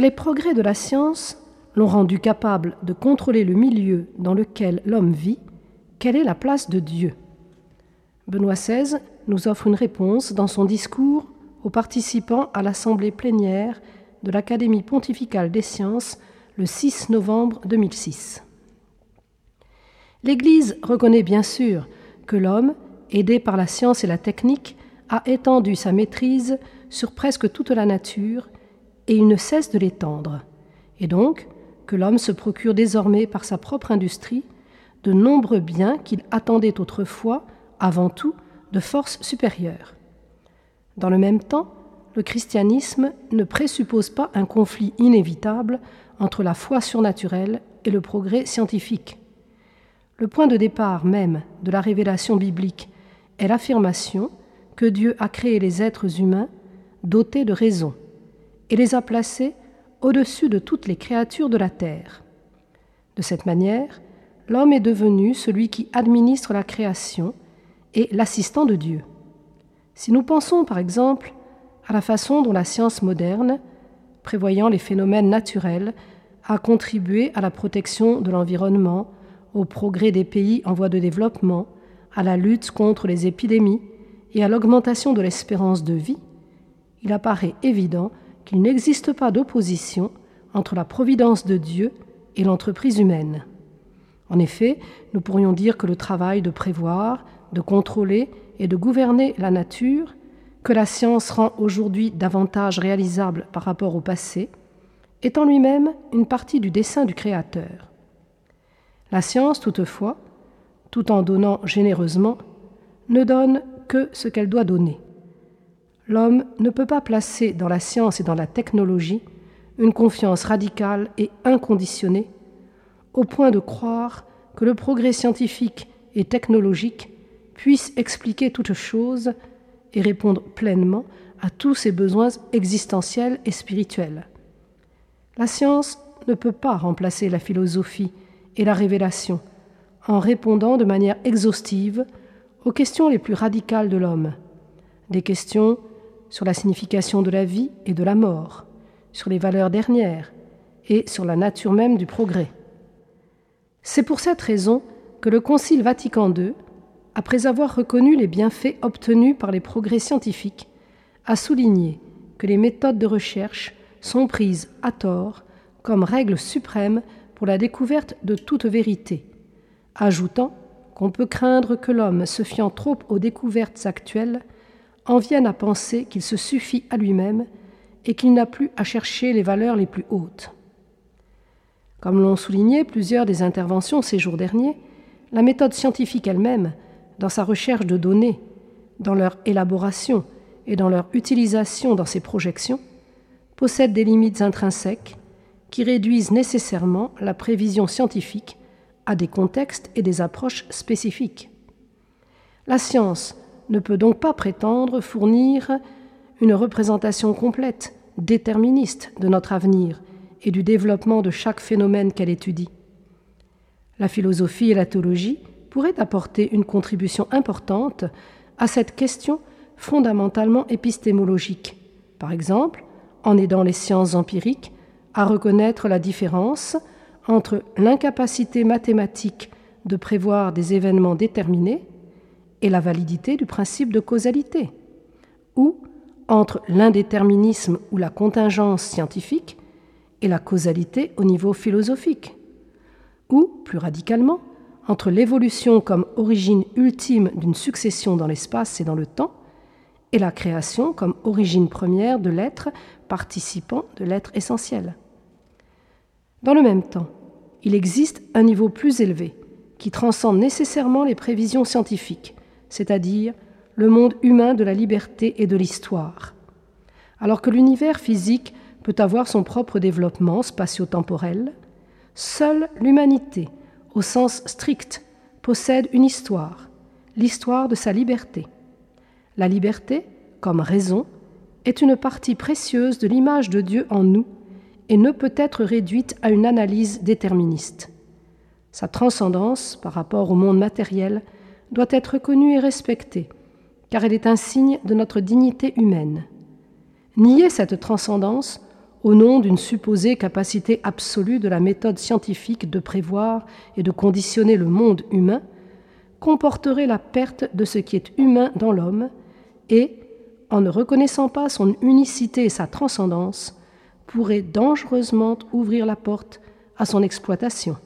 Les progrès de la science l'ont rendu capable de contrôler le milieu dans lequel l'homme vit, quelle est la place de Dieu Benoît XVI nous offre une réponse dans son discours aux participants à l'Assemblée plénière de l'Académie pontificale des sciences le 6 novembre 2006. L'Église reconnaît bien sûr que l'homme, aidé par la science et la technique, a étendu sa maîtrise sur presque toute la nature et il ne cesse de l'étendre, et donc que l'homme se procure désormais par sa propre industrie de nombreux biens qu'il attendait autrefois, avant tout, de force supérieure. Dans le même temps, le christianisme ne présuppose pas un conflit inévitable entre la foi surnaturelle et le progrès scientifique. Le point de départ même de la révélation biblique est l'affirmation que Dieu a créé les êtres humains dotés de raison et les a placés au-dessus de toutes les créatures de la terre. De cette manière, l'homme est devenu celui qui administre la création et l'assistant de Dieu. Si nous pensons par exemple à la façon dont la science moderne, prévoyant les phénomènes naturels, a contribué à la protection de l'environnement, au progrès des pays en voie de développement, à la lutte contre les épidémies et à l'augmentation de l'espérance de vie, il apparaît évident qu'il n'existe pas d'opposition entre la providence de Dieu et l'entreprise humaine. En effet, nous pourrions dire que le travail de prévoir, de contrôler et de gouverner la nature, que la science rend aujourd'hui davantage réalisable par rapport au passé, est en lui-même une partie du dessein du Créateur. La science, toutefois, tout en donnant généreusement, ne donne que ce qu'elle doit donner. L'homme ne peut pas placer dans la science et dans la technologie une confiance radicale et inconditionnée, au point de croire que le progrès scientifique et technologique puisse expliquer toute chose et répondre pleinement à tous ses besoins existentiels et spirituels. La science ne peut pas remplacer la philosophie et la révélation en répondant de manière exhaustive aux questions les plus radicales de l'homme, des questions sur la signification de la vie et de la mort, sur les valeurs dernières et sur la nature même du progrès. C'est pour cette raison que le Concile Vatican II, après avoir reconnu les bienfaits obtenus par les progrès scientifiques, a souligné que les méthodes de recherche sont prises à tort comme règle suprême pour la découverte de toute vérité, ajoutant qu'on peut craindre que l'homme, se fiant trop aux découvertes actuelles, en vienne à penser qu'il se suffit à lui-même et qu'il n'a plus à chercher les valeurs les plus hautes. Comme l'ont souligné plusieurs des interventions ces jours derniers, la méthode scientifique elle-même, dans sa recherche de données, dans leur élaboration et dans leur utilisation dans ses projections, possède des limites intrinsèques qui réduisent nécessairement la prévision scientifique à des contextes et des approches spécifiques. La science ne peut donc pas prétendre fournir une représentation complète, déterministe de notre avenir et du développement de chaque phénomène qu'elle étudie. La philosophie et la théologie pourraient apporter une contribution importante à cette question fondamentalement épistémologique, par exemple en aidant les sciences empiriques à reconnaître la différence entre l'incapacité mathématique de prévoir des événements déterminés et la validité du principe de causalité, ou entre l'indéterminisme ou la contingence scientifique et la causalité au niveau philosophique, ou, plus radicalement, entre l'évolution comme origine ultime d'une succession dans l'espace et dans le temps, et la création comme origine première de l'être participant de l'être essentiel. Dans le même temps, il existe un niveau plus élevé qui transcende nécessairement les prévisions scientifiques, c'est-à-dire le monde humain de la liberté et de l'histoire. Alors que l'univers physique peut avoir son propre développement spatio-temporel, seule l'humanité, au sens strict, possède une histoire, l'histoire de sa liberté. La liberté, comme raison, est une partie précieuse de l'image de Dieu en nous et ne peut être réduite à une analyse déterministe. Sa transcendance par rapport au monde matériel doit être connue et respectée, car elle est un signe de notre dignité humaine. Nier cette transcendance au nom d'une supposée capacité absolue de la méthode scientifique de prévoir et de conditionner le monde humain, comporterait la perte de ce qui est humain dans l'homme et, en ne reconnaissant pas son unicité et sa transcendance, pourrait dangereusement ouvrir la porte à son exploitation.